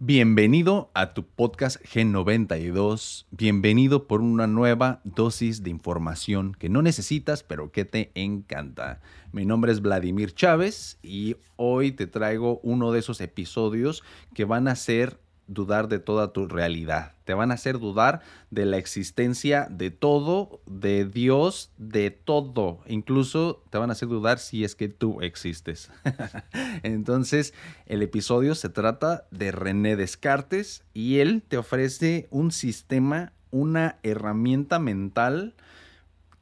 Bienvenido a tu podcast G92. Bienvenido por una nueva dosis de información que no necesitas, pero que te encanta. Mi nombre es Vladimir Chávez y hoy te traigo uno de esos episodios que van a ser dudar de toda tu realidad. Te van a hacer dudar de la existencia de todo, de Dios, de todo. Incluso te van a hacer dudar si es que tú existes. Entonces, el episodio se trata de René Descartes y él te ofrece un sistema, una herramienta mental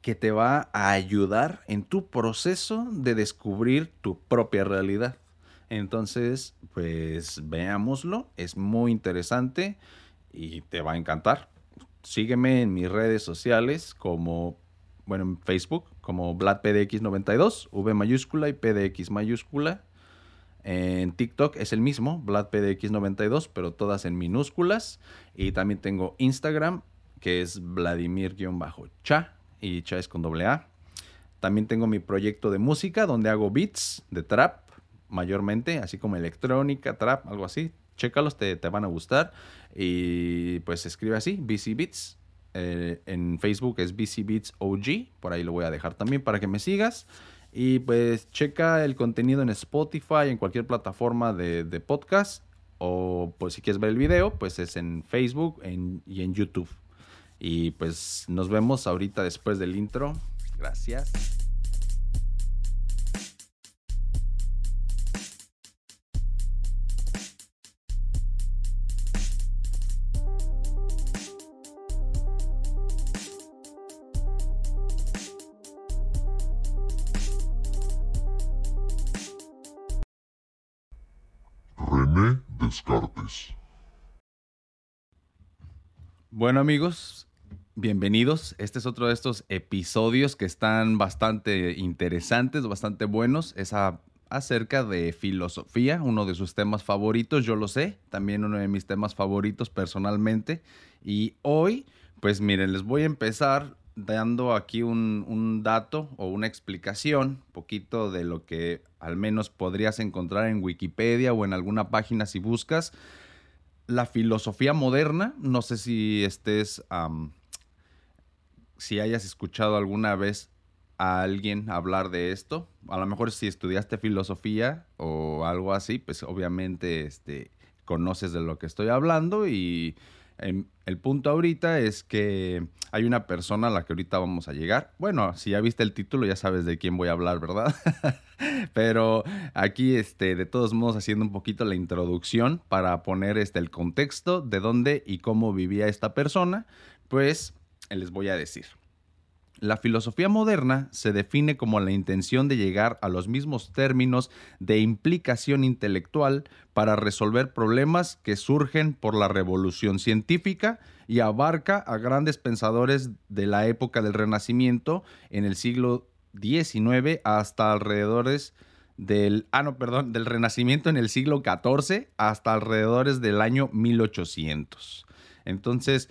que te va a ayudar en tu proceso de descubrir tu propia realidad. Entonces, pues veámoslo, es muy interesante y te va a encantar. Sígueme en mis redes sociales como, bueno, en Facebook como VladPDX92, V mayúscula y PDX mayúscula. En TikTok es el mismo, VladPDX92, pero todas en minúsculas. Y también tengo Instagram, que es Vladimir-cha, y cha es con doble A. También tengo mi proyecto de música, donde hago beats de trap mayormente, así como electrónica, trap, algo así. Chécalos, te, te van a gustar. Y pues escribe así, BC Beats. Eh, en Facebook es BC Beats OG, por ahí lo voy a dejar también para que me sigas. Y pues checa el contenido en Spotify, en cualquier plataforma de, podcast. O pues si quieres ver el video, pues es en Facebook y en YouTube. Y pues nos vemos ahorita después del intro. Gracias. Bueno amigos, bienvenidos. Este es otro de estos episodios que están bastante interesantes, bastante buenos. Es acerca de filosofía, uno de sus temas favoritos, yo lo sé, también uno de mis temas favoritos personalmente. Y hoy, pues miren, les voy a empezar dando aquí un, dato o una explicación, poquito de lo que al menos podrías encontrar en Wikipedia o en alguna página si buscas. La filosofía moderna, no sé si estés, si hayas escuchado alguna vez a alguien hablar de esto. A lo mejor si estudiaste filosofía o algo así, pues obviamente este, conoces de lo que estoy hablando y el punto ahorita es que hay una persona a la que ahorita vamos a llegar. Bueno, si ya viste el título ya sabes de quién voy a hablar, ¿verdad? Pero aquí, este, de todos modos, haciendo un poquito la introducción para poner este, el contexto de dónde y cómo vivía esta persona, pues les voy a decir. La filosofía moderna se define como la intención de llegar a los mismos términos de implicación intelectual para resolver problemas que surgen por la revolución científica y abarca a grandes pensadores de la época del Renacimiento en el siglo XIX hasta alrededores del, ah, no, perdón, del Renacimiento en el siglo XIV hasta alrededores del año 1800. Entonces,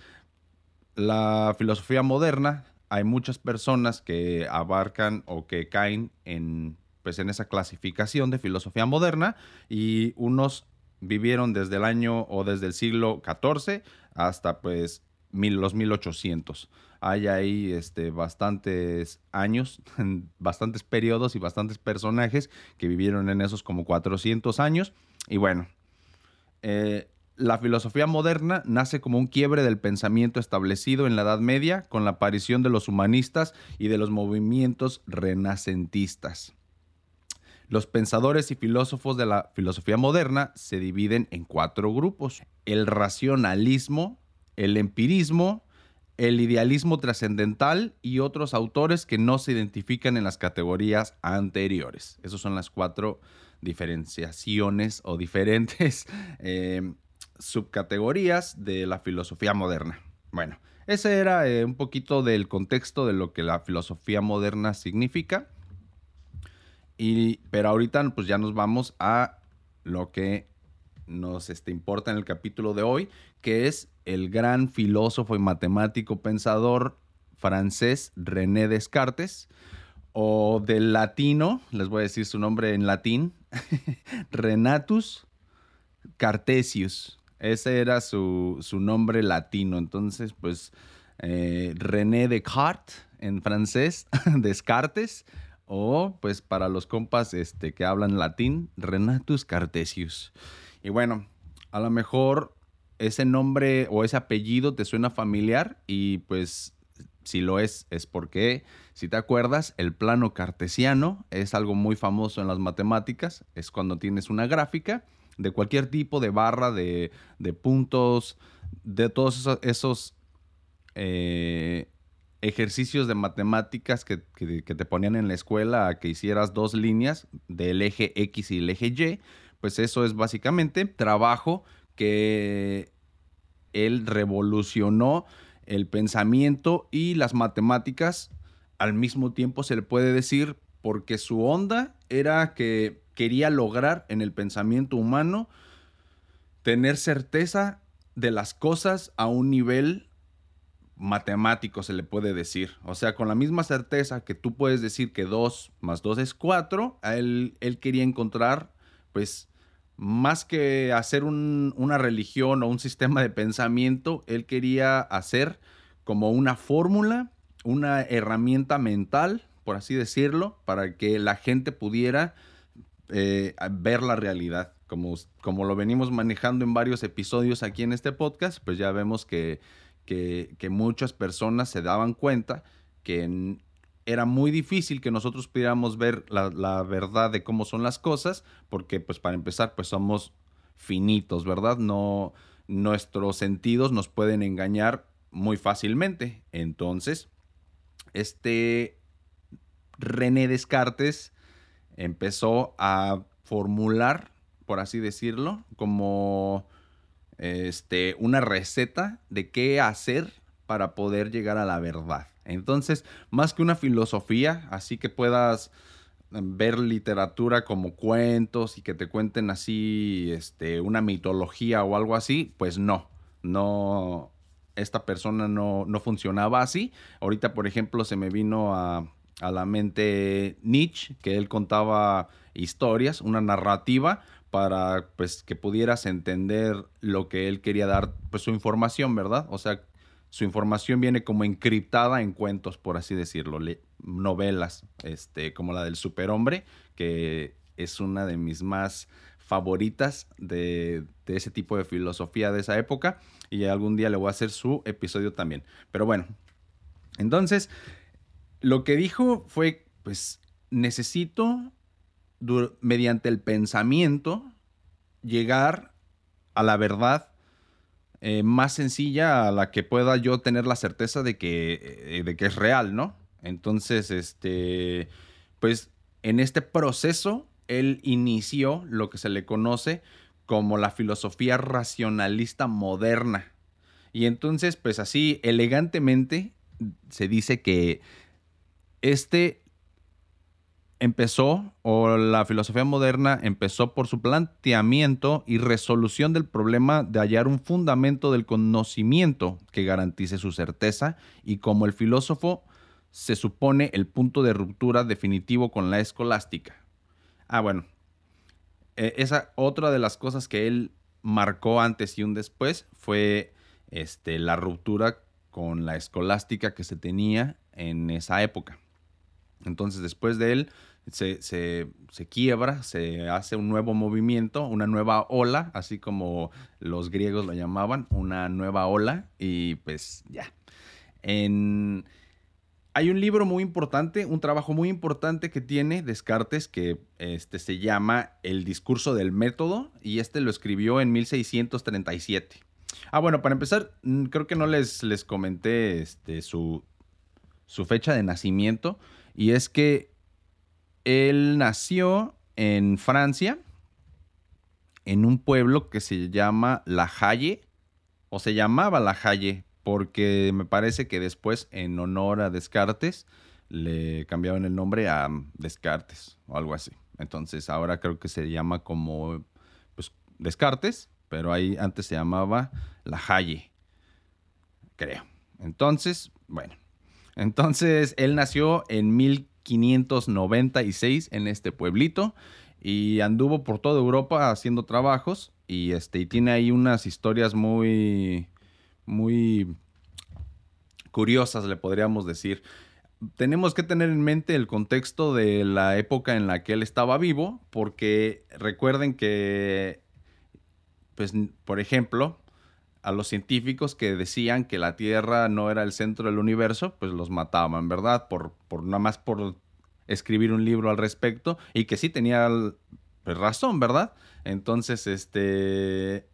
la filosofía moderna hay muchas personas que abarcan o que caen en, pues, en esa clasificación de filosofía moderna y unos vivieron desde el año o desde el siglo XIV hasta pues mil, los 1800. Hay ahí este, bastantes años, bastantes periodos y bastantes personajes que vivieron en esos como 400 años. Y bueno, eh, la filosofía moderna nace como un quiebre del pensamiento establecido en la Edad Media con la aparición de los humanistas y de los movimientos renacentistas. Los pensadores y filósofos de la filosofía moderna se dividen en cuatro grupos. El racionalismo, el empirismo, el idealismo trascendental y otros autores que no se identifican en las categorías anteriores. Esas son las cuatro diferenciaciones o diferentes eh, subcategorías de la filosofía moderna. Bueno, ese era eh, un poquito del contexto de lo que la filosofía moderna significa. Y, pero ahorita pues ya nos vamos a lo que nos este, importa en el capítulo de hoy, que es el gran filósofo y matemático pensador francés René Descartes, o del latino, les voy a decir su nombre en latín, Renatus Cartesius. Ese era su, nombre latino. Entonces, pues, eh, René Descartes en francés, Descartes, o pues para los compas este, que hablan latín, Renatus Cartesius. Y bueno, a lo mejor ese nombre o ese apellido te suena familiar y pues si lo es, es porque, si te acuerdas, el plano cartesiano es algo muy famoso en las matemáticas. Es cuando tienes una gráfica de cualquier tipo de barra, de, puntos, de todos esos, eh, ejercicios de matemáticas que, te ponían en la escuela a que hicieras dos líneas del eje X y el eje Y. Pues eso es básicamente trabajo que él revolucionó el pensamiento y las matemáticas al mismo tiempo se le puede decir porque su onda era que quería lograr en el pensamiento humano tener certeza de las cosas a un nivel matemático, se le puede decir. O sea, con la misma certeza que tú puedes decir que 2 más 2 es 4, él, él quería encontrar, pues, más que hacer una religión o un sistema de pensamiento, él quería hacer como una fórmula, una herramienta mental, por así decirlo, para que la gente pudiera eh, ver la realidad. Como, como lo venimos manejando en varios episodios aquí en este podcast, pues ya vemos que, que, muchas personas se daban cuenta que era muy difícil que nosotros pudiéramos ver la, verdad de cómo son las cosas, porque pues para empezar pues somos finitos, ¿verdad? No, nuestros sentidos nos pueden engañar muy fácilmente. Entonces, este René Descartes empezó a formular, por así decirlo, como este, una receta de qué hacer para poder llegar a la verdad. Entonces, más que una filosofía, así que puedas em, ver literatura como cuentos y que te cuenten así este, una mitología o algo así, pues no, no, esta persona no, no funcionaba así. Ahorita, por ejemplo, se me vino a, a la mente Nietzsche, que él contaba historias, una narrativa para pues que pudieras entender lo que él quería dar, pues su información, ¿verdad? O sea, su información viene como encriptada en cuentos, por así decirlo, novelas, este, como la del superhombre, que es una de mis más favoritas de, de, ese tipo de filosofía de esa época y algún día le voy a hacer su episodio también. Pero bueno, entonces, lo que dijo fue, pues, necesito, mediante el pensamiento, llegar a la verdad eh, más sencilla a la que pueda yo tener la certeza de que, eh, de que es real, ¿no? Entonces, este, pues en este proceso, él inició lo que se le conoce como la filosofía racionalista moderna. Y entonces, pues así, elegantemente, se dice que este empezó, o la filosofía moderna empezó por su planteamiento y resolución del problema de hallar un fundamento del conocimiento que garantice su certeza y como el filósofo se supone el punto de ruptura definitivo con la escolástica. Ah, bueno, e, esa otra de las cosas que él marcó antes y un después fue este, la ruptura con la escolástica que se tenía en esa época. Entonces, después de él, se, se, quiebra, se hace un nuevo movimiento, una nueva ola, así como los griegos lo llamaban, una nueva ola, y pues ya. En, hay un libro muy importante, un trabajo muy importante que tiene Descartes que este, se llama El discurso del método, y este lo escribió en 1637. Ah, bueno, para empezar, mm, creo que no les, les comenté este, su, su fecha de nacimiento. Y es que él nació en Francia, en un pueblo que se llama La Haye, o se llamaba La Haye, porque me parece que después, en honor a Descartes, le cambiaron el nombre a Descartes o algo así. Entonces ahora creo que se llama como pues, Descartes, pero ahí antes se llamaba La Haye, creo. Entonces, bueno, entonces, él nació en 1596 en este pueblito y anduvo por toda Europa haciendo trabajos y este y tiene ahí unas historias muy muy curiosas, le podríamos decir. Tenemos que tener en mente el contexto de la época en la que él estaba vivo, porque recuerden que, pues, por ejemplo, a los científicos que decían que la Tierra no era el centro del universo, pues los mataban, ¿verdad? Por, por nada más por escribir un libro al respecto y que sí tenía pues, razón, ¿verdad? Entonces, este,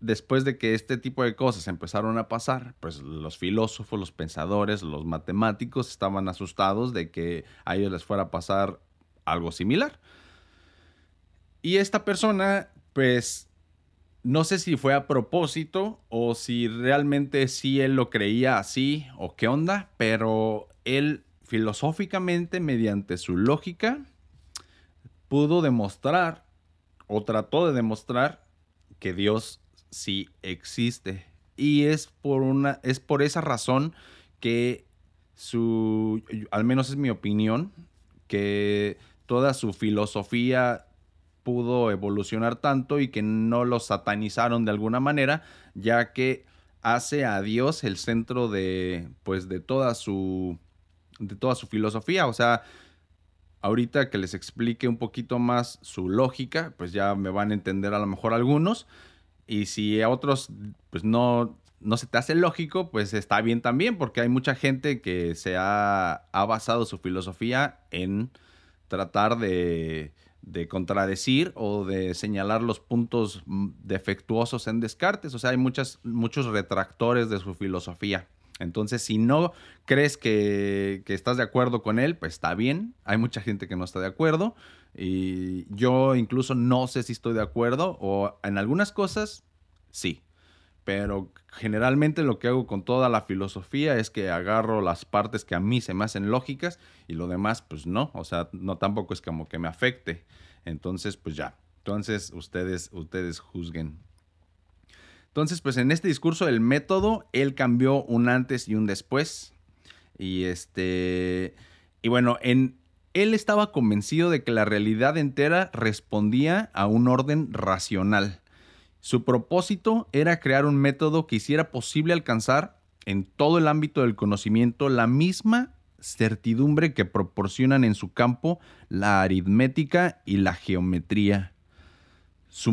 después de que este tipo de cosas empezaron a pasar, pues los filósofos, los pensadores, los matemáticos estaban asustados de que a ellos les fuera a pasar algo similar. Y esta persona, pues, no sé si fue a propósito o si realmente sí él lo creía así o qué onda, pero él filosóficamente, mediante su lógica, pudo demostrar o trató de demostrar que Dios sí existe. Y es por una, es por esa razón que su, al menos es mi opinión, que toda su filosofía pudo evolucionar tanto y que no lo satanizaron de alguna manera, ya que hace a Dios el centro de, pues, de toda su de toda su filosofía. O sea, ahorita que les explique un poquito más su lógica, pues ya me van a entender a lo mejor algunos. Y si a otros, pues no, no se te hace lógico, pues está bien también, porque hay mucha gente que se ha, ha basado su filosofía en tratar de, de, contradecir o de señalar los puntos defectuosos en Descartes. O sea, hay muchas, muchos retractores de su filosofía. Entonces, si no crees que, estás de acuerdo con él, pues está bien. Hay mucha gente que no está de acuerdo. Y yo incluso no sé si estoy de acuerdo o en algunas cosas sí. Pero generalmente lo que hago con toda la filosofía es que agarro las partes que a mí se me hacen lógicas y lo demás pues no. O sea, no tampoco es como que me afecte. Entonces, pues ya. Entonces, ustedes, ustedes juzguen. Entonces, pues en este discurso del método, él cambió un antes y un después. Y este. Y bueno, en, él estaba convencido de que la realidad entera respondía a un orden racional. Su propósito era crear un método que hiciera posible alcanzar en todo el ámbito del conocimiento la misma certidumbre que proporcionan en su campo la aritmética y la geometría. Su,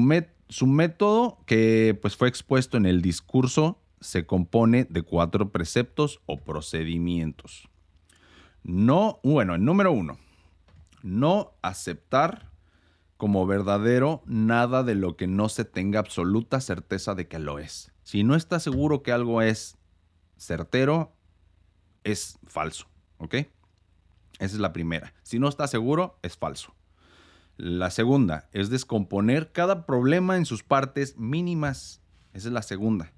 su método, que pues fue expuesto en el discurso, se compone de cuatro preceptos o procedimientos. No, bueno, el número uno, no aceptar como verdadero nada de lo que no se tenga absoluta certeza de que lo es. Si no está seguro que algo es certero, es falso, ¿ok? Esa es la primera. Si no está seguro, es falso. La segunda es descomponer cada problema en sus partes mínimas. Esa es la segunda.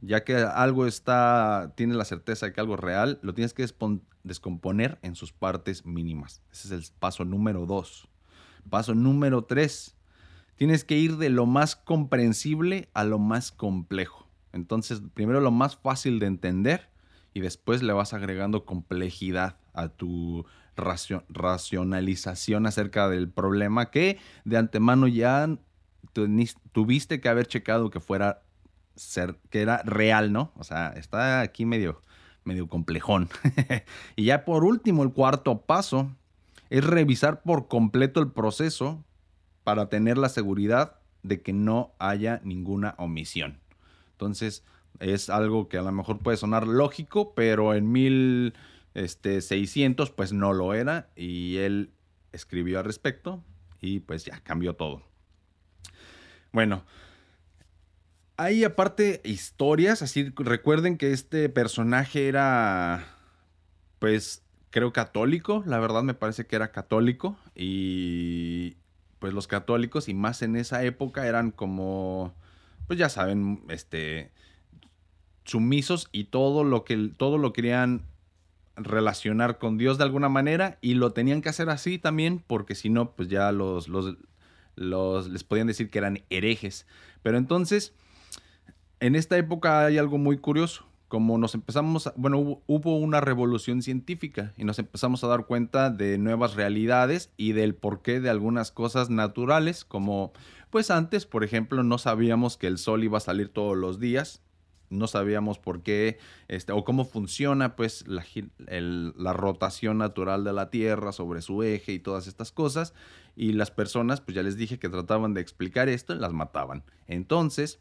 Ya que algo está, tiene la certeza de que algo es real, lo tienes que descomponer en sus partes mínimas. Ese es el paso número dos. Paso número tres. Tienes que ir de lo más comprensible a lo más complejo. Entonces, primero lo más fácil de entender y después le vas agregando complejidad a tu racionalización acerca del problema que de antemano ya tuviste que haber checado que fuera ser, que era real, ¿no? O sea, está aquí medio, medio complejón. y ya por último, el cuarto paso es revisar por completo el proceso para tener la seguridad de que no haya ninguna omisión. Entonces, es algo que a lo mejor puede sonar lógico, pero en mil este, 600 pues no lo era y él escribió al respecto y pues ya cambió todo. Bueno, hay aparte historias, así recuerden que este personaje era pues creo católico, la verdad me parece que era católico y pues los católicos y más en esa época eran como pues ya saben, este sumisos y todo lo que todo lo querían relacionar con Dios de alguna manera y lo tenían que hacer así también porque si no, pues ya los, los, los, les podían decir que eran herejes. Pero entonces, en esta época hay algo muy curioso como nos empezamos, bueno, hubo, una revolución científica y nos empezamos a dar cuenta de nuevas realidades y del porqué de algunas cosas naturales, como pues antes, por ejemplo, no sabíamos que el sol iba a salir todos los días, no sabíamos por qué este, o cómo funciona pues la, la, rotación natural de la Tierra sobre su eje y todas estas cosas. Y las personas, pues ya les dije que trataban de explicar esto las mataban. Entonces,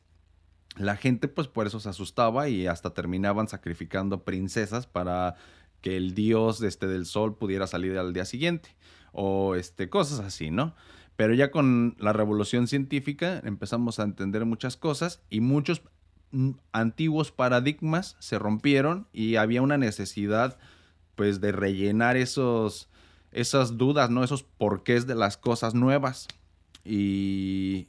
la gente pues por eso se asustaba y hasta terminaban sacrificando princesas para que el dios este, del sol pudiera salir al día siguiente o este, cosas así, ¿no? Pero ya con la revolución científica empezamos a entender muchas cosas y muchos antiguos paradigmas se rompieron y había una necesidad pues de rellenar esos esas dudas, ¿no? Esos porqués de las cosas nuevas. Y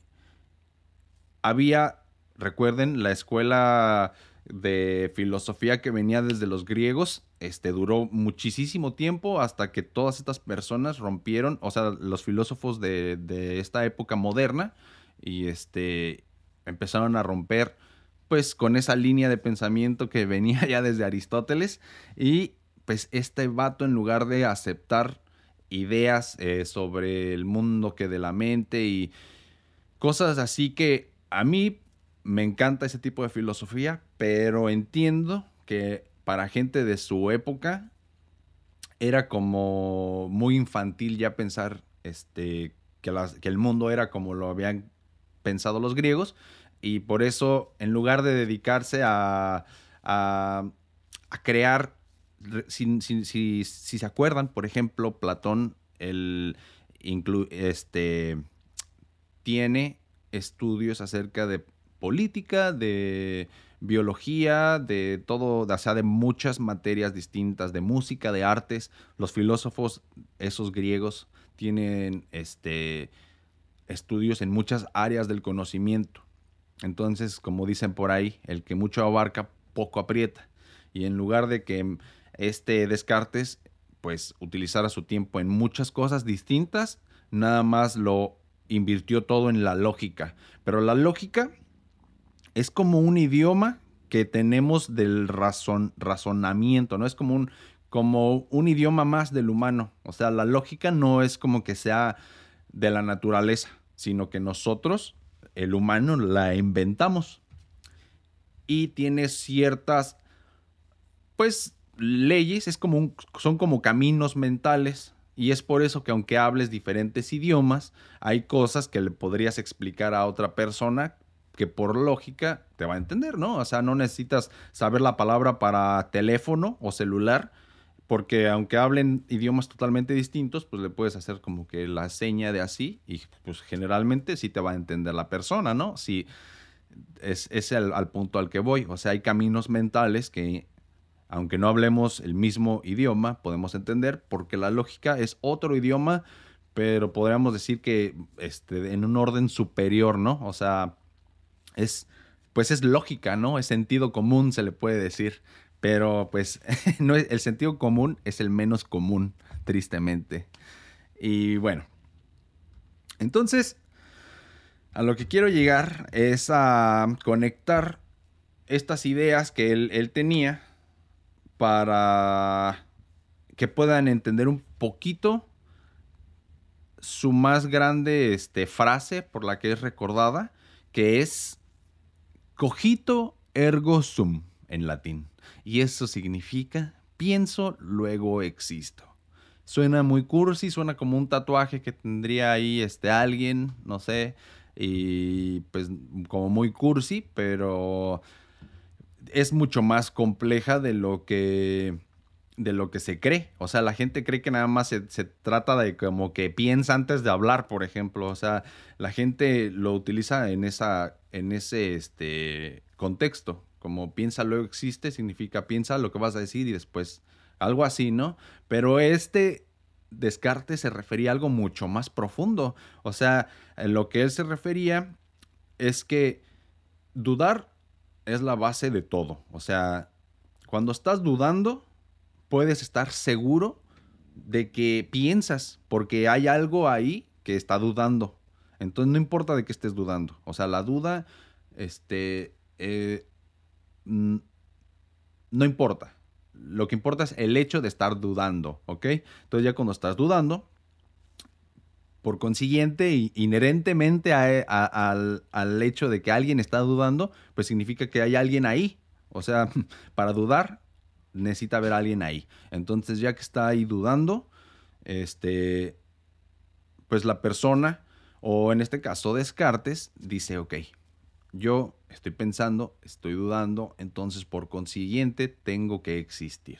había Recuerden, la escuela de filosofía que venía desde los griegos, este, duró muchísimo tiempo hasta que todas estas personas rompieron, o sea, los filósofos de, de esta época moderna, y este, empezaron a romper, pues, con esa línea de pensamiento que venía ya desde Aristóteles, y pues este vato, en lugar de aceptar ideas eh, sobre el mundo que de la mente y cosas así que a mí me encanta ese tipo de filosofía, pero entiendo que para gente de su época era como muy infantil ya pensar este, que, que el mundo era como lo habían pensado los griegos y por eso en lugar de dedicarse a, a, crear, si, si, se acuerdan, por ejemplo, Platón el, este, tiene estudios acerca de política, de biología, de todo, o sea, de muchas materias distintas, de música, de artes. Los filósofos, esos griegos, tienen este, estudios en muchas áreas del conocimiento. Entonces, como dicen por ahí, el que mucho abarca, poco aprieta. Y en lugar de que este Descartes, pues, utilizara su tiempo en muchas cosas distintas, nada más lo invirtió todo en la lógica. Pero la lógica es como un idioma que tenemos del razonamiento, ¿no? Es como un, como un idioma más del humano. O sea, la lógica no es como que sea de la naturaleza, sino que nosotros, el humano, la inventamos. Y tiene ciertas, pues, leyes, es como son como caminos mentales. Y es por eso que aunque hables diferentes idiomas, hay cosas que le podrías explicar a otra persona que por lógica te va a entender, ¿no? O sea, no necesitas saber la palabra para teléfono o celular, porque aunque hablen idiomas totalmente distintos, pues le puedes hacer como que la seña de así y pues generalmente sí te va a entender la persona, ¿no? Si es, es el, al punto al que voy, o sea, hay caminos mentales que aunque no hablemos el mismo idioma, podemos entender porque la lógica es otro idioma, pero podríamos decir que este, en un orden superior, ¿no? O sea, es, pues es lógica, ¿no? Es sentido común, se le puede decir. Pero pues no es, el sentido común es el menos común, tristemente. Y bueno, entonces, a lo que quiero llegar es a conectar estas ideas que él, él tenía para que puedan entender un poquito su más grande este, frase por la que es recordada, que es cogito ergo sum en latín. Y eso significa pienso, luego existo. Suena muy cursi, suena como un tatuaje que tendría ahí este alguien, no sé, y pues como muy cursi, pero es mucho más compleja de lo que de lo que se cree. O sea, la gente cree que nada más se, se, trata de como que piensa antes de hablar, por ejemplo. O sea, la gente lo utiliza en esa en ese este, contexto. Como piensa luego existe, significa piensa lo que vas a decir y después algo así, ¿no? Pero este Descartes se refería a algo mucho más profundo. O sea, lo que él se refería es que dudar es la base de todo. O sea, cuando estás dudando, puedes estar seguro de que piensas, porque hay algo ahí que está dudando. Entonces no importa de qué estés dudando. O sea, la duda, este, eh, no importa. Lo que importa es el hecho de estar dudando, ¿ok? Entonces ya cuando estás dudando, por consiguiente, inherentemente al, al hecho de que alguien está dudando, pues significa que hay alguien ahí. O sea, para dudar, necesita haber alguien ahí. Entonces, ya que está ahí dudando, este, pues la persona, o en este caso Descartes, dice, ok, yo estoy pensando, estoy dudando, entonces por consiguiente tengo que existir.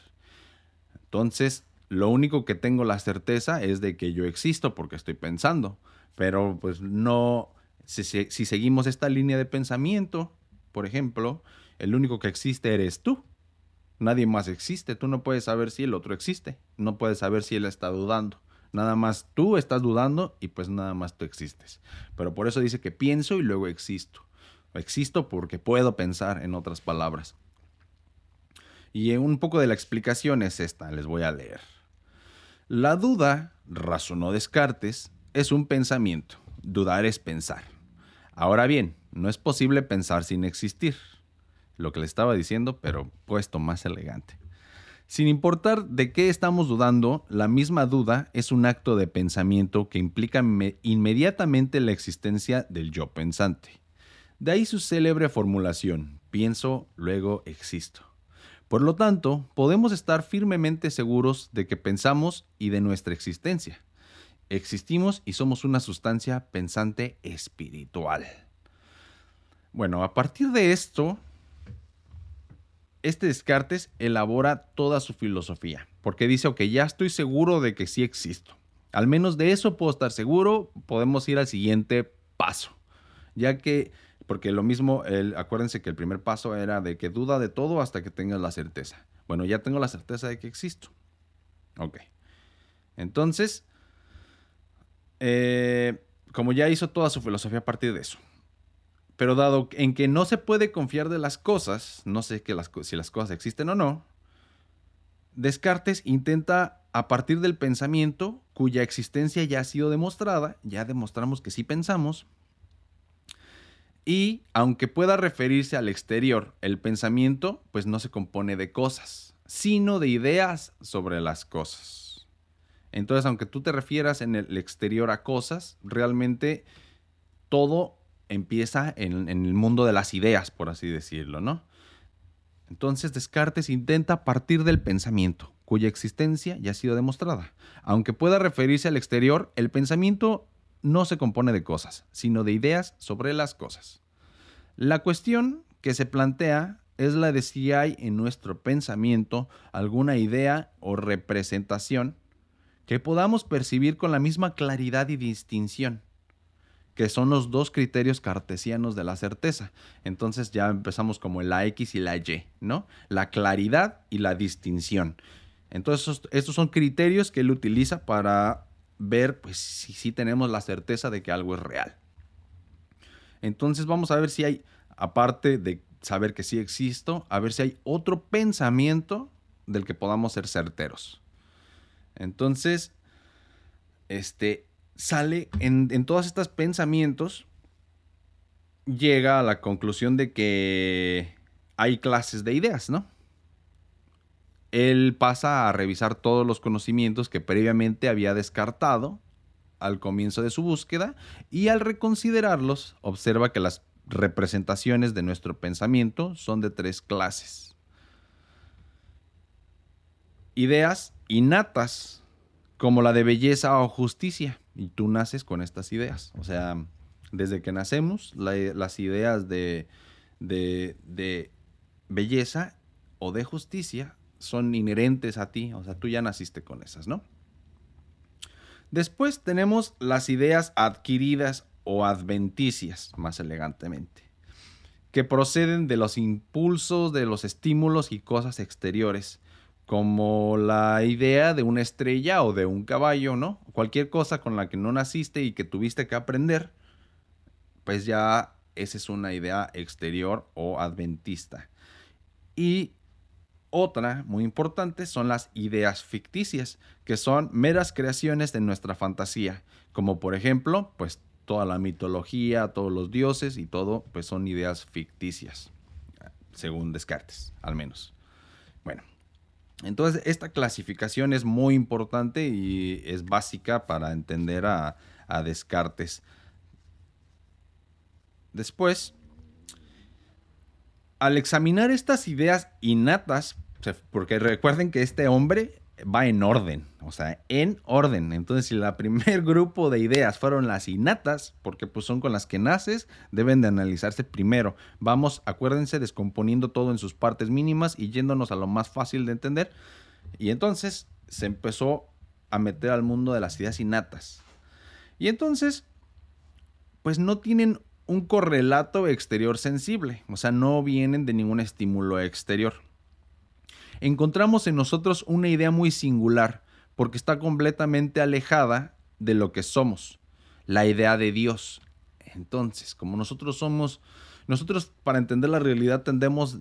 Entonces, lo único que tengo la certeza es de que yo existo porque estoy pensando, pero pues no, si, si seguimos esta línea de pensamiento, por ejemplo, el único que existe eres tú. Nadie más existe. Tú no puedes saber si el otro existe. No puedes saber si él está dudando. Nada más tú estás dudando y pues nada más tú existes. Pero por eso dice que pienso y luego existo. Existo porque puedo pensar, en otras palabras. Y un poco de la explicación es esta, les voy a leer. La duda, razonó Descartes, es un pensamiento. Dudar es pensar. Ahora bien, no es posible pensar sin existir. Lo que le estaba diciendo, pero puesto más elegante. Sin importar de qué estamos dudando, la misma duda es un acto de pensamiento que implica inmediatamente la existencia del yo pensante. De ahí su célebre formulación, pienso, luego existo. Por lo tanto, podemos estar firmemente seguros de que pensamos y de nuestra existencia. Existimos y somos una sustancia pensante espiritual. Bueno, a partir de esto, este Descartes elabora toda su filosofía, porque dice, ok, ya estoy seguro de que sí existo. Al menos de eso puedo estar seguro, podemos ir al siguiente paso, ya que porque lo mismo, el, acuérdense que el primer paso era de que duda de todo hasta que tengas la certeza. Bueno, ya tengo la certeza de que existo. Ok. Entonces, eh, como ya hizo toda su filosofía a partir de eso. Pero dado en que no se puede confiar de las cosas, no sé que las, si las cosas existen o no, Descartes intenta, a partir del pensamiento, cuya existencia ya ha sido demostrada, ya demostramos que sí pensamos, y aunque pueda referirse al exterior, el pensamiento pues no se compone de cosas, sino de ideas sobre las cosas. Entonces, aunque tú te refieras en el exterior a cosas, realmente todo empieza en, el mundo de las ideas, por así decirlo, ¿no? Entonces Descartes intenta partir del pensamiento, cuya existencia ya ha sido demostrada. Aunque pueda referirse al exterior, el pensamiento no se compone de cosas, sino de ideas sobre las cosas. La cuestión que se plantea es la de si hay en nuestro pensamiento alguna idea o representación que podamos percibir con la misma claridad y distinción, que son los dos criterios cartesianos de la certeza. Entonces ya empezamos como la X y la Y, ¿no? La claridad y la distinción. Entonces estos son criterios que él utiliza para ver pues, si, si tenemos la certeza de que algo es real. Entonces vamos a ver si hay, aparte de saber que sí existo, a ver si hay otro pensamiento del que podamos ser certeros. Entonces, este, sale en, en todos estos pensamientos, llega a la conclusión de que hay clases de ideas, ¿no? él pasa a revisar todos los conocimientos que previamente había descartado al comienzo de su búsqueda y al reconsiderarlos observa que las representaciones de nuestro pensamiento son de tres clases. Ideas innatas, como la de belleza o justicia, y tú naces con estas ideas. O sea, desde que nacemos, las ideas de, de, de belleza o de justicia son inherentes a ti, o sea, tú ya naciste con esas, ¿no? Después tenemos las ideas adquiridas o adventicias, más elegantemente, que proceden de los impulsos, de los estímulos y cosas exteriores, como la idea de una estrella o de un caballo, ¿no? Cualquier cosa con la que no naciste y que tuviste que aprender, pues ya esa es una idea exterior o adventista. Y otra muy importante son las ideas ficticias, que son meras creaciones de nuestra fantasía, como por ejemplo, pues toda la mitología, todos los dioses y todo, pues son ideas ficticias, según Descartes, al menos. Bueno, entonces esta clasificación es muy importante y es básica para entender a, a Descartes. Después, al examinar estas ideas innatas, porque recuerden que este hombre va en orden, o sea, en orden. Entonces, si el primer grupo de ideas fueron las innatas, porque pues son con las que naces, deben de analizarse primero. Vamos, acuérdense, descomponiendo todo en sus partes mínimas y yéndonos a lo más fácil de entender. Y entonces se empezó a meter al mundo de las ideas innatas. Y entonces, pues no tienen un correlato exterior sensible, o sea, no vienen de ningún estímulo exterior. Encontramos en nosotros una idea muy singular, porque está completamente alejada de lo que somos, la idea de Dios. Entonces, como nosotros somos, nosotros para entender la realidad tendemos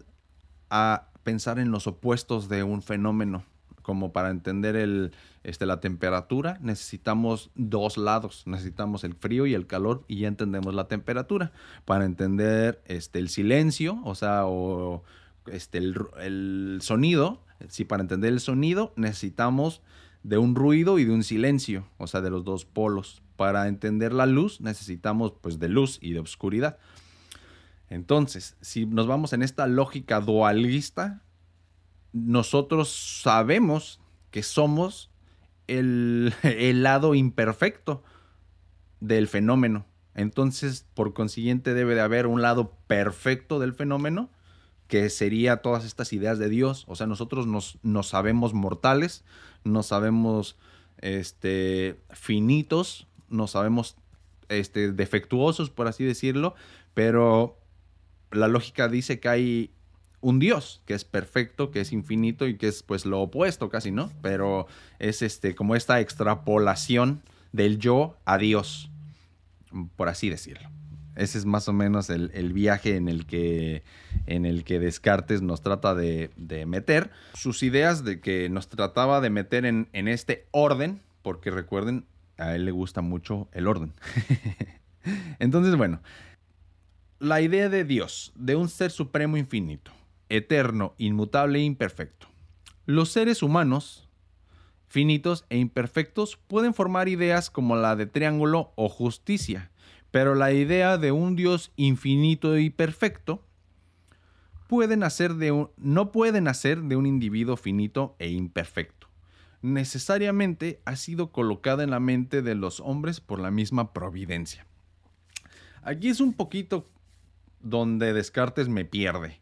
a pensar en los opuestos de un fenómeno como para entender el, este, la temperatura, necesitamos dos lados. Necesitamos el frío y el calor y ya entendemos la temperatura. Para entender este, el silencio, o sea, o, este, el, el sonido, si para entender el sonido necesitamos de un ruido y de un silencio, o sea, de los dos polos. Para entender la luz necesitamos pues de luz y de oscuridad. Entonces, si nos vamos en esta lógica dualista, nosotros sabemos que somos el, lado imperfecto del fenómeno. Entonces, por consiguiente, debe de haber un lado perfecto del fenómeno, que sería todas estas ideas de Dios. O sea, nosotros nos, sabemos mortales, nos sabemos este, finitos, nos sabemos este, defectuosos, por así decirlo, pero la lógica dice que hay un Dios que es perfecto, que es infinito y que es pues lo opuesto casi, ¿no? Pero es este como esta extrapolación del yo a Dios, por así decirlo. Ese es más o menos el, viaje en el, que, en el que Descartes nos trata de, meter. Sus ideas de que nos trataba de meter en, en este orden, porque recuerden, a él le gusta mucho el orden. Entonces, bueno, la idea de Dios, de un ser supremo infinito eterno, inmutable e imperfecto. Los seres humanos, finitos e imperfectos, pueden formar ideas como la de triángulo o justicia, pero la idea de un Dios infinito y perfecto de no puede nacer de un individuo finito e imperfecto. Necesariamente ha sido colocada en la mente de los hombres por la misma providencia. Aquí es un poquito donde Descartes me pierde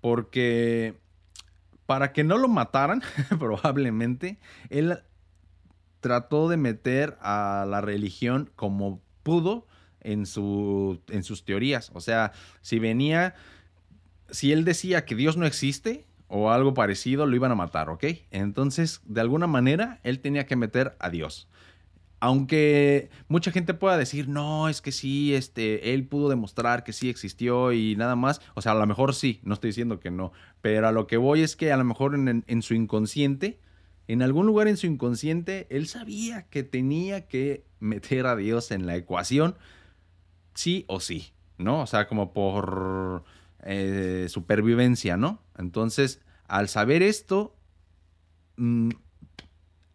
porque para que no lo mataran, probablemente, él trató de meter a la religión como pudo en, su, en sus teorías. O sea, si venía, si él decía que Dios no existe o algo parecido, lo iban a matar, ¿ok? Entonces, de alguna manera, él tenía que meter a Dios aunque mucha gente pueda decir, no, es que sí, este, él pudo demostrar que sí existió y nada más, o sea, a lo mejor sí, no estoy diciendo que no, pero a lo que voy es que a lo mejor en, su inconsciente, en algún lugar en su inconsciente, él sabía que tenía que meter a Dios en la ecuación, sí o sí, ¿no? O sea, como por eh, supervivencia, ¿no? Entonces, al saber esto, mm,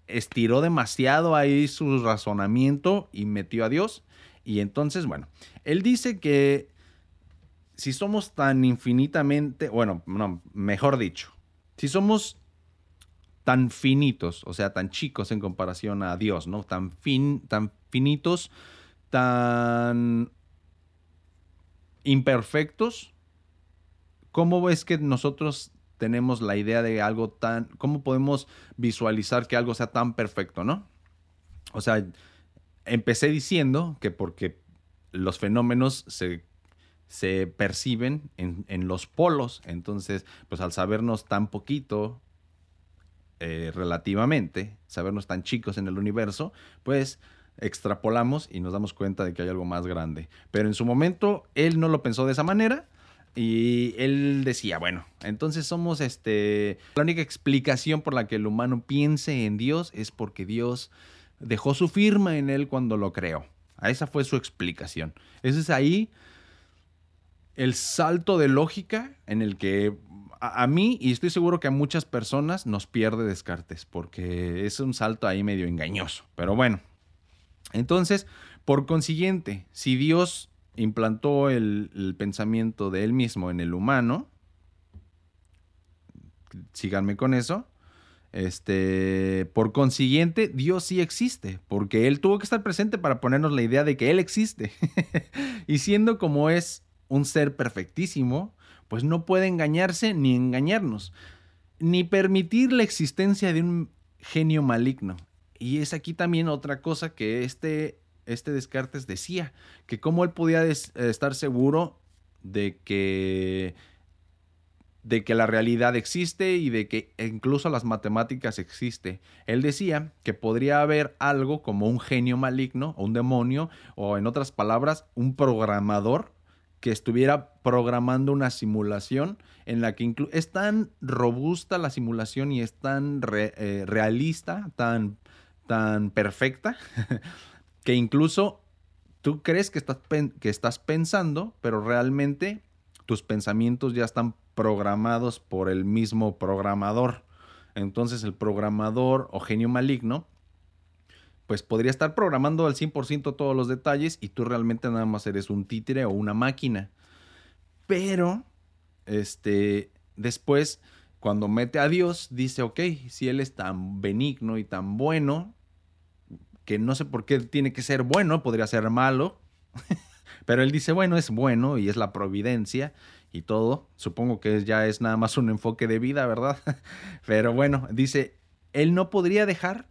estiró demasiado ahí su razonamiento y metió a Dios. Y entonces, bueno, él dice que si somos tan infinitamente, bueno, no, mejor dicho, si somos tan finitos, o sea, tan chicos en comparación a Dios, ¿no? Tan, fin, tan finitos, tan imperfectos, ¿cómo es que nosotros tenemos la idea de algo tan, cómo podemos visualizar que algo sea tan perfecto, ¿no? O sea, empecé diciendo que porque los fenómenos se, perciben en, los polos, entonces, pues al sabernos tan poquito eh, relativamente, sabernos tan chicos en el universo, pues extrapolamos y nos damos cuenta de que hay algo más grande. Pero en su momento él no lo pensó de esa manera y él decía, bueno, entonces somos este. La única explicación por la que el humano piense en Dios es porque Dios dejó su firma en él cuando lo creó. Esa fue su explicación. Ese es ahí el salto de lógica en el que a, a, mí, y estoy seguro que a muchas personas, nos pierde Descartes, porque es un salto ahí medio engañoso. Pero bueno, entonces, por consiguiente, si Dios implantó el, pensamiento de él mismo en el humano, síganme con eso, este, por consiguiente, Dios sí existe, porque Él tuvo que estar presente para ponernos la idea de que Él existe. y siendo como es un ser perfectísimo, pues no puede engañarse ni engañarnos, ni permitir la existencia de un genio maligno. Y es aquí también otra cosa que este, este Descartes decía, que cómo él podía estar seguro de que de que la realidad existe y de que incluso las matemáticas existe. Él decía que podría haber algo como un genio maligno o un demonio o en otras palabras un programador que estuviera programando una simulación en la que es tan robusta la simulación y es tan eh, realista, tan, tan perfecta, que incluso tú crees que estás, que estás pensando, pero realmente tus pensamientos ya están programados por el mismo programador. Entonces el programador o genio maligno, pues podría estar programando al 100% todos los detalles y tú realmente nada más eres un títere o una máquina. Pero, este, después, cuando mete a Dios, dice, ok, si Él es tan benigno y tan bueno, que no sé por qué tiene que ser bueno, podría ser malo. Pero él dice, bueno, es bueno y es la providencia y todo. Supongo que ya es nada más un enfoque de vida, ¿verdad? Pero bueno, dice, él no podría dejar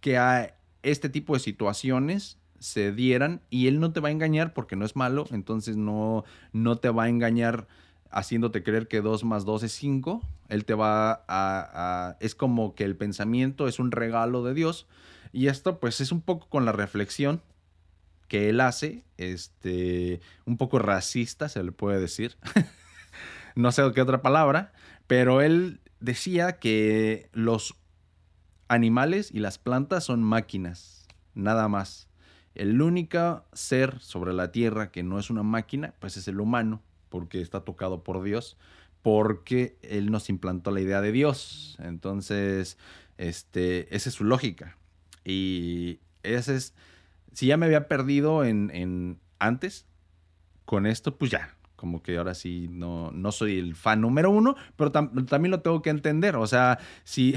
que a este tipo de situaciones se dieran y él no te va a engañar porque no es malo, entonces no, no te va a engañar haciéndote creer que 2 más 2 es 5. Él te va a, a, Es como que el pensamiento es un regalo de Dios. Y esto pues es un poco con la reflexión que él hace, este, un poco racista, se le puede decir. no sé qué otra palabra, pero él decía que los animales y las plantas son máquinas, nada más. El único ser sobre la tierra que no es una máquina, pues es el humano, porque está tocado por Dios, porque él nos implantó la idea de Dios. Entonces, este, esa es su lógica. Y ese es si ya me había perdido en, antes, con esto, pues ya, como que ahora sí no, no soy el fan número uno, pero también lo tengo que entender. O sea, si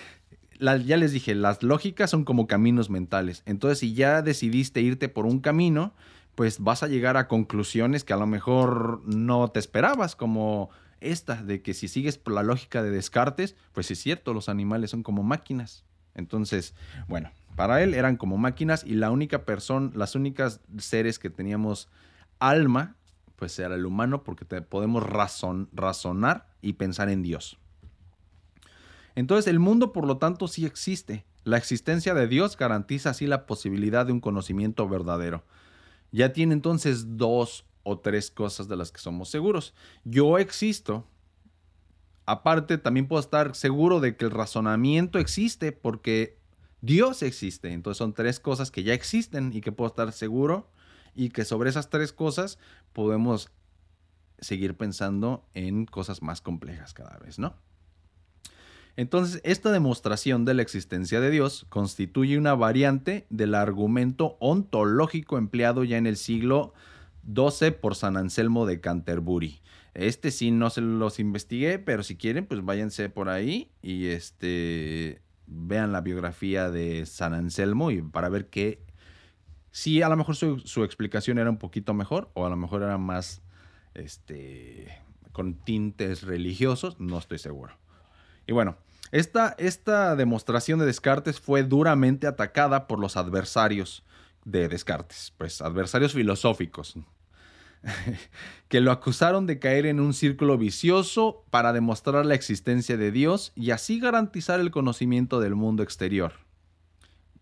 ya les dije, las lógicas son como caminos mentales. Entonces, si ya decidiste irte por un camino, pues vas a llegar a conclusiones que a lo mejor no te esperabas, como esta, de que si sigues por la lógica de Descartes, pues es cierto, los animales son como máquinas. Entonces, bueno, para él eran como máquinas y la única persona, las únicas seres que teníamos alma, pues era el humano porque podemos razonar y pensar en Dios. Entonces el mundo por lo tanto sí existe. La existencia de Dios garantiza así la posibilidad de un conocimiento verdadero. Ya tiene entonces dos o tres cosas de las que somos seguros. Yo existo. Aparte, también puedo estar seguro de que el razonamiento existe porque Dios existe. Entonces son tres cosas que ya existen y que puedo estar seguro y que sobre esas tres cosas podemos seguir pensando en cosas más complejas cada vez, ¿no? Entonces, esta demostración de la existencia de Dios constituye una variante del argumento ontológico empleado ya en el siglo XII por San Anselmo de Canterbury. Este sí no se los investigué, pero si quieren, pues váyanse por ahí y este vean la biografía de San Anselmo y para ver que si a lo mejor su, explicación era un poquito mejor o a lo mejor era más este, con tintes religiosos, no estoy seguro. Y bueno, esta, esta demostración de Descartes fue duramente atacada por los adversarios de Descartes, pues adversarios filosóficos, que lo acusaron de caer en un círculo vicioso para demostrar la existencia de Dios y así garantizar el conocimiento del mundo exterior.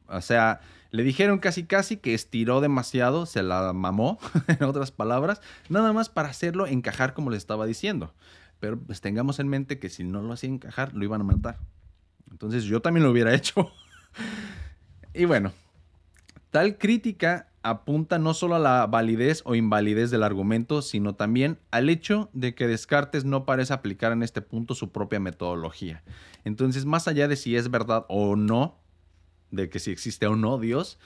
O sea, le dijeron casi casi que estiró demasiado, se la mamó, en otras palabras, nada más para hacerlo encajar como le estaba diciendo. Pero pues tengamos en mente que si no lo hacía encajar, lo iban a matar. Entonces yo también lo hubiera hecho. y bueno, tal crítica apunta no solo a la validez o invalidez del argumento, sino también al hecho de que Descartes no parece aplicar en este punto su propia metodología. Entonces, más allá de si es verdad o no, de que si existe o no Dios,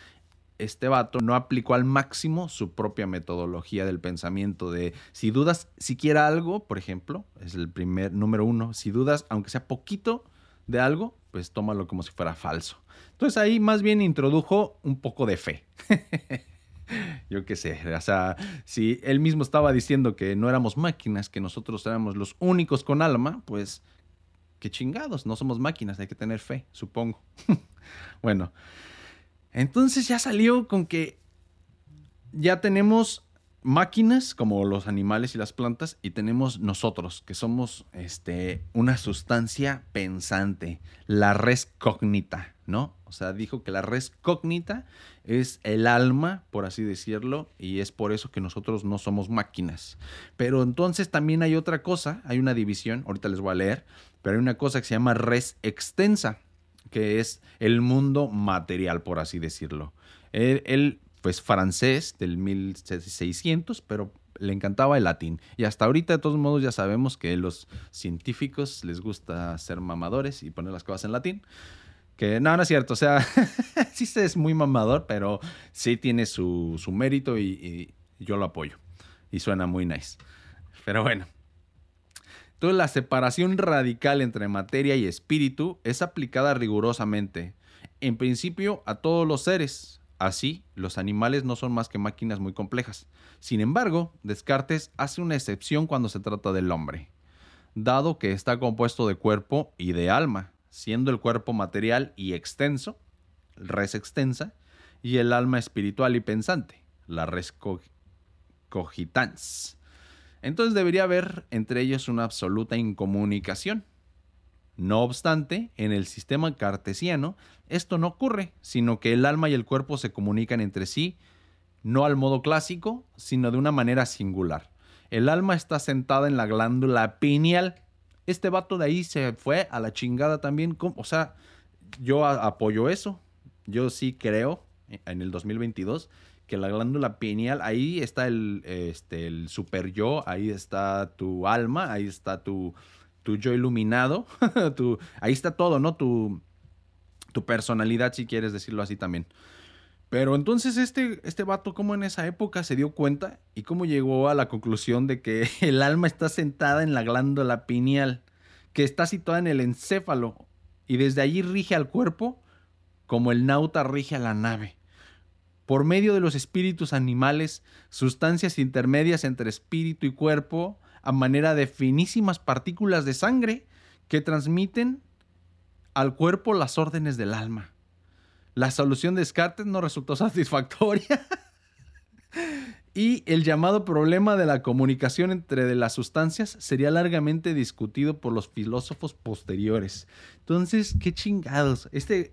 este vato no aplicó al máximo su propia metodología del pensamiento de si dudas siquiera algo, por ejemplo, es el primer número uno, si dudas aunque sea poquito de algo, pues tómalo como si fuera falso. Entonces ahí más bien introdujo un poco de fe. Yo qué sé, o sea, si él mismo estaba diciendo que no éramos máquinas, que nosotros éramos los únicos con alma, pues qué chingados, no somos máquinas, hay que tener fe, supongo. bueno, entonces ya salió con que ya tenemos máquinas como los animales y las plantas y tenemos nosotros que somos este una sustancia pensante, la res cognita, ¿no? O sea, dijo que la res cognita es el alma, por así decirlo, y es por eso que nosotros no somos máquinas. Pero entonces también hay otra cosa, hay una división, ahorita les voy a leer, pero hay una cosa que se llama res extensa que es el mundo material, por así decirlo. Él, pues francés del 1600, pero le encantaba el latín. Y hasta ahorita, de todos modos, ya sabemos que los científicos les gusta ser mamadores y poner las cosas en latín. Que no, no es cierto. O sea, sí es muy mamador, pero sí tiene su, mérito y yo lo apoyo. Y suena muy nice. Pero bueno, entonces la separación radical entre materia y espíritu es aplicada rigurosamente, en principio a todos los seres. Así, los animales no son más que máquinas muy complejas. Sin embargo, Descartes hace una excepción cuando se trata del hombre, dado que está compuesto de cuerpo y de alma, siendo el cuerpo material y extenso, res extensa, y el alma espiritual y pensante, la res cogitans. Entonces debería haber entre ellos una absoluta incomunicación. No obstante, en el sistema cartesiano esto no ocurre, sino que el alma y el cuerpo se comunican entre sí, no al modo clásico, sino de una manera singular. El alma está sentada en la glándula pineal. Este vato de ahí se fue a la chingada también. O sea, yo apoyo eso. Yo sí creo en el 2022 que la glándula pineal, ahí está el, este, el super yo, ahí está tu alma, ahí está tu, tu yo iluminado, tu, ahí está todo, ¿no? Tu, tu personalidad, si quieres decirlo así también. Pero entonces este, este vato, ¿cómo en esa época se dio cuenta y cómo llegó a la conclusión de que el alma está sentada en la glándula pineal, que está situada en el encéfalo y desde allí rige al cuerpo como el nauta rige a la nave? por medio de los espíritus animales, sustancias intermedias entre espíritu y cuerpo, a manera de finísimas partículas de sangre que transmiten al cuerpo las órdenes del alma. La solución de Descartes no resultó satisfactoria. y el llamado problema de la comunicación entre las sustancias sería largamente discutido por los filósofos posteriores. Entonces, qué chingados. Este.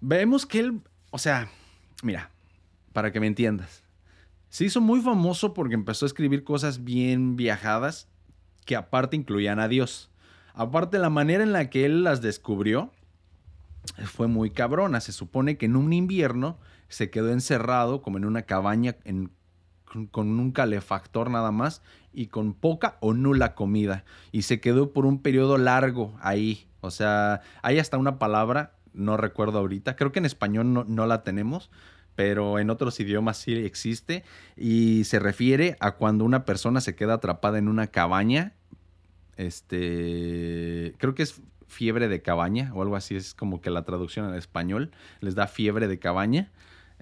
Vemos que él. O sea, mira, para que me entiendas. Se hizo muy famoso porque empezó a escribir cosas bien viajadas que aparte incluían a Dios. Aparte, la manera en la que él las descubrió fue muy cabrona. Se supone que en un invierno se quedó encerrado como en una cabaña con, un calefactor nada más y con poca o nula comida. Y se quedó por un periodo largo ahí. O sea, hay hasta una palabra no recuerdo ahorita. Creo que en español no, la tenemos, pero en otros idiomas sí existe y se refiere a cuando una persona se queda atrapada en una cabaña. Este, creo que es fiebre de cabaña o algo así es como que la traducción en español les da fiebre de cabaña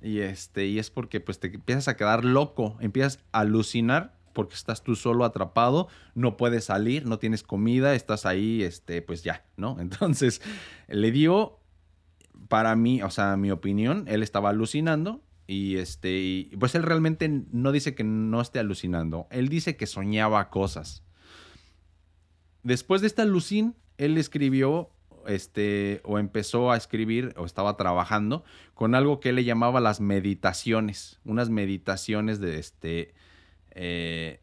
y este y es porque pues te empiezas a quedar loco, empiezas a alucinar porque estás tú solo atrapado, no puedes salir, no tienes comida, estás ahí, este, pues ya, ¿no? Entonces le dio para mí, o sea, mi opinión, él estaba alucinando y este, pues él realmente no dice que no esté alucinando, él dice que soñaba cosas. Después de esta alucin, él escribió, este, o empezó a escribir, o estaba trabajando con algo que él le llamaba las meditaciones, unas meditaciones de este, eh,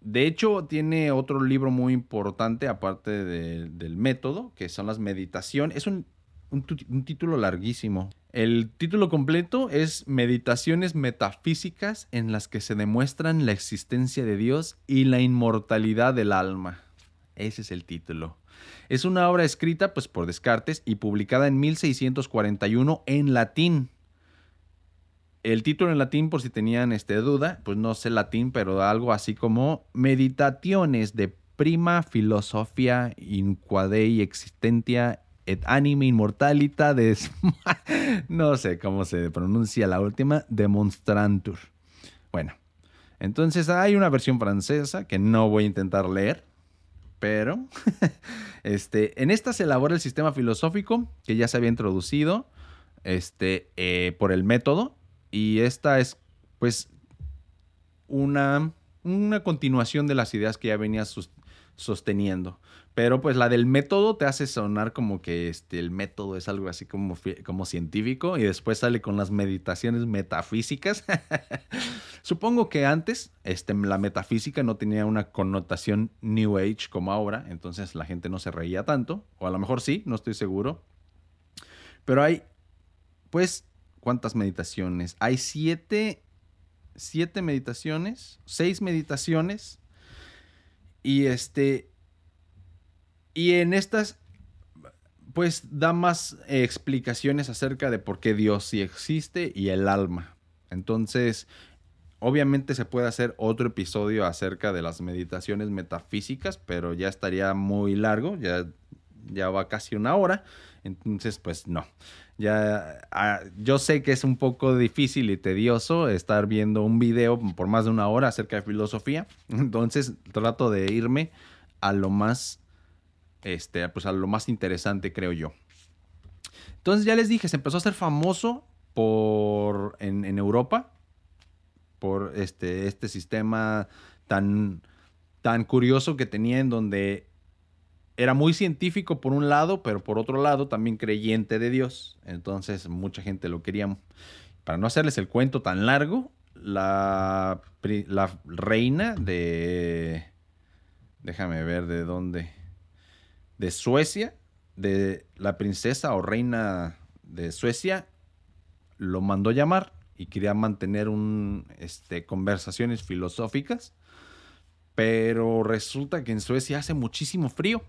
de hecho, tiene otro libro muy importante, aparte del método, que son las meditaciones. Es un un, título larguísimo. El título completo es Meditaciones metafísicas en las que se demuestran la existencia de Dios y la inmortalidad del alma. Ese es el título. Es una obra escrita pues, por Descartes y publicada en 1641 en latín. El título en latín, por si tenían este, duda, pues no sé latín, pero algo así como Meditaciones de prima filosofia inquadei existentia et anime immortalita de... no sé cómo se pronuncia la última, demonstrantur. Bueno, entonces hay una versión francesa que no voy a intentar leer, pero este, en esta se elabora el sistema filosófico que ya se había introducido este, eh, por el método y esta es pues una, una continuación de las ideas que ya venía sosteniendo. Pero pues la del método te hace sonar como que este, el método es algo así como, como científico y después sale con las meditaciones metafísicas. Supongo que antes este, la metafísica no tenía una connotación New Age como ahora, entonces la gente no se reía tanto, o a lo mejor sí, no estoy seguro. Pero hay, pues, ¿cuántas meditaciones? Hay siete, siete meditaciones, seis meditaciones. Y este, y en estas, pues da más explicaciones acerca de por qué Dios sí existe y el alma. Entonces, obviamente se puede hacer otro episodio acerca de las meditaciones metafísicas, pero ya estaría muy largo, ya, ya va casi una hora. Entonces, pues no. Ya, ah, yo sé que es un poco difícil y tedioso estar viendo un video por más de una hora acerca de filosofía. Entonces, trato de irme a lo más este, pues a lo más interesante, creo yo. Entonces ya les dije, se empezó a hacer famoso por, en, Europa por este, este sistema tan, tan curioso que tenía en donde era muy científico por un lado, pero por otro lado también creyente de Dios. Entonces mucha gente lo quería. Para no hacerles el cuento tan largo, la, la reina de... Déjame ver de dónde de Suecia, de la princesa o reina de Suecia, lo mandó llamar y quería mantener un, este, conversaciones filosóficas, pero resulta que en Suecia hace muchísimo frío,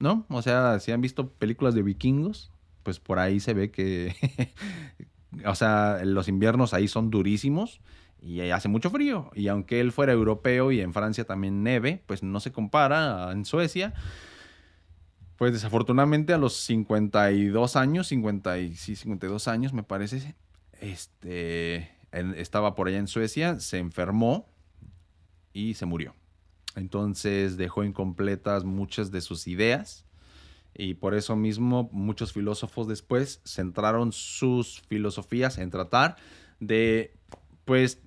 ¿no? O sea, si han visto películas de vikingos, pues por ahí se ve que, o sea, los inviernos ahí son durísimos y hace mucho frío. Y aunque él fuera europeo y en Francia también neve, pues no se compara en Suecia. Pues desafortunadamente a los 52 años, 50 y, sí, 52 años me parece, este, estaba por allá en Suecia, se enfermó y se murió. Entonces dejó incompletas muchas de sus ideas y por eso mismo muchos filósofos después centraron sus filosofías en tratar de, pues,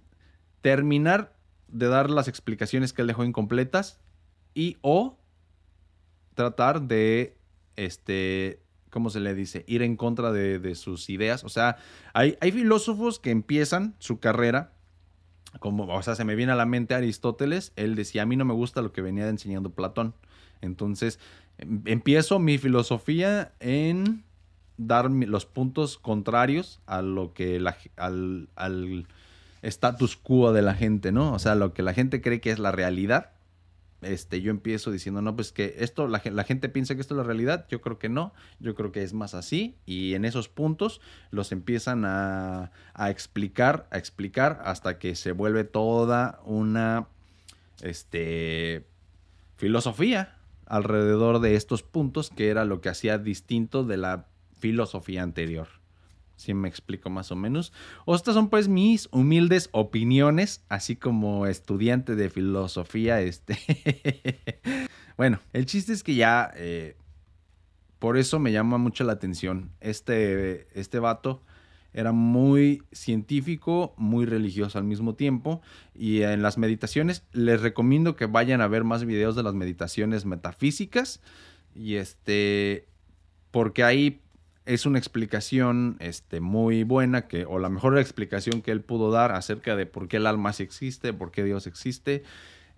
terminar de dar las explicaciones que él dejó incompletas y o tratar de, este, ¿cómo se le dice? Ir en contra de, sus ideas. O sea, hay, hay, filósofos que empiezan su carrera, como, o sea, se me viene a la mente Aristóteles, él decía, a mí no me gusta lo que venía enseñando Platón. Entonces, em, empiezo mi filosofía en dar los puntos contrarios a lo que la, al, al status quo de la gente, ¿no? O sea, lo que la gente cree que es la realidad este, yo empiezo diciendo, no, pues que esto, la, gente piensa que esto es la realidad, yo creo que no, yo creo que es más así, y en esos puntos los empiezan a, a explicar, a explicar, hasta que se vuelve toda una, este, filosofía alrededor de estos puntos, que era lo que hacía distinto de la filosofía anterior si me explico más o menos. Estas son pues mis humildes opiniones, así como estudiante de filosofía. Este. bueno, el chiste es que ya, eh, por eso me llama mucho la atención. Este, este vato era muy científico, muy religioso al mismo tiempo. Y en las meditaciones les recomiendo que vayan a ver más videos de las meditaciones metafísicas. Y este, porque ahí es una explicación este, muy buena, que, o la mejor explicación que él pudo dar acerca de por qué el alma sí existe, por qué Dios existe.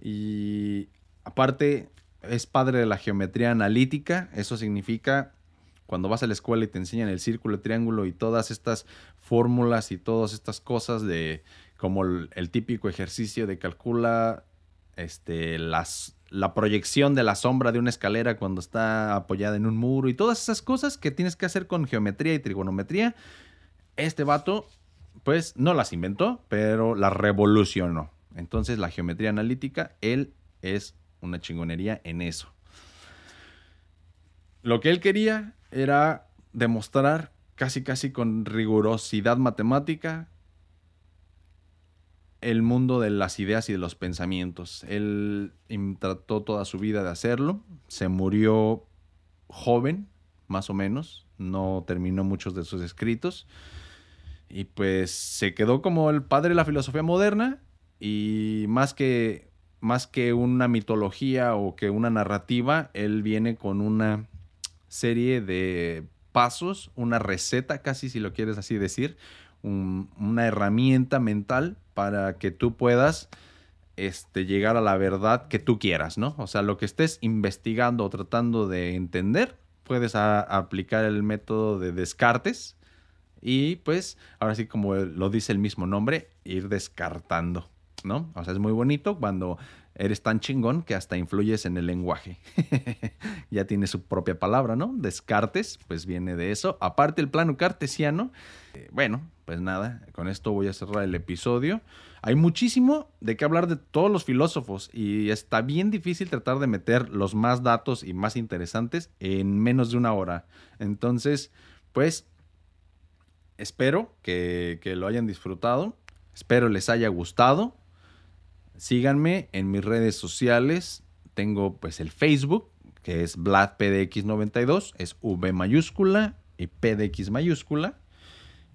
Y aparte, es padre de la geometría analítica. Eso significa cuando vas a la escuela y te enseñan el círculo, el triángulo y todas estas fórmulas y todas estas cosas de como el, el típico ejercicio de calcula este, las, la proyección de la sombra de una escalera cuando está apoyada en un muro y todas esas cosas que tienes que hacer con geometría y trigonometría. Este vato, pues no las inventó, pero las revolucionó. Entonces la geometría analítica, él es una chingonería en eso. Lo que él quería era demostrar casi casi con rigurosidad matemática el mundo de las ideas y de los pensamientos. Él trató toda su vida de hacerlo, se murió joven, más o menos, no terminó muchos de sus escritos y pues se quedó como el padre de la filosofía moderna y más que más que una mitología o que una narrativa, él viene con una serie de pasos, una receta casi si lo quieres así decir, una herramienta mental para que tú puedas este, llegar a la verdad que tú quieras, ¿no? O sea, lo que estés investigando o tratando de entender, puedes aplicar el método de descartes y pues, ahora sí como lo dice el mismo nombre, ir descartando, ¿no? O sea, es muy bonito cuando eres tan chingón que hasta influyes en el lenguaje. ya tiene su propia palabra, ¿no? Descartes, pues viene de eso. Aparte el plano cartesiano, eh, bueno, pues nada, con esto voy a cerrar el episodio. Hay muchísimo de qué hablar de todos los filósofos y está bien difícil tratar de meter los más datos y más interesantes en menos de una hora. Entonces, pues, espero que, lo hayan disfrutado, espero les haya gustado. Síganme en mis redes sociales. Tengo pues el Facebook, que es VladPDX92, es V mayúscula y PDX mayúscula.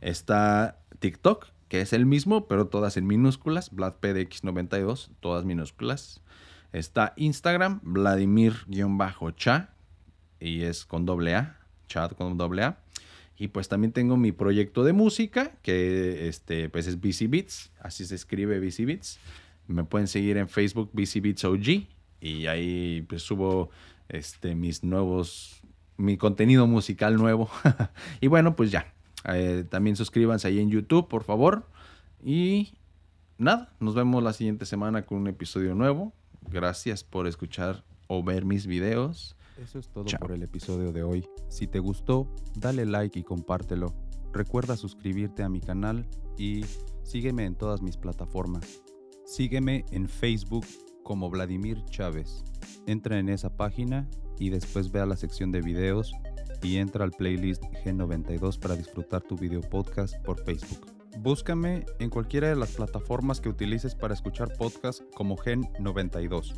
Está TikTok, que es el mismo, pero todas en minúsculas, VladPDX92, todas minúsculas. Está Instagram, Vladimir-cha, y es con doble A, chat con doble A. Y pues también tengo mi proyecto de música, que este, pues es BC así se escribe BC. Me pueden seguir en Facebook BC OG y ahí pues subo este, mis nuevos, mi contenido musical nuevo. y bueno, pues ya. Eh, también suscríbanse ahí en YouTube, por favor. Y nada, nos vemos la siguiente semana con un episodio nuevo. Gracias por escuchar o ver mis videos. Eso es todo por el episodio de hoy. Si te gustó, dale like y compártelo. Recuerda suscribirte a mi canal y sígueme en todas mis plataformas. Sígueme en Facebook como Vladimir Chávez. Entra en esa página y después ve a la sección de videos y entra al playlist G92 para disfrutar tu video podcast por Facebook. Búscame en cualquiera de las plataformas que utilices para escuchar podcast como Gen92.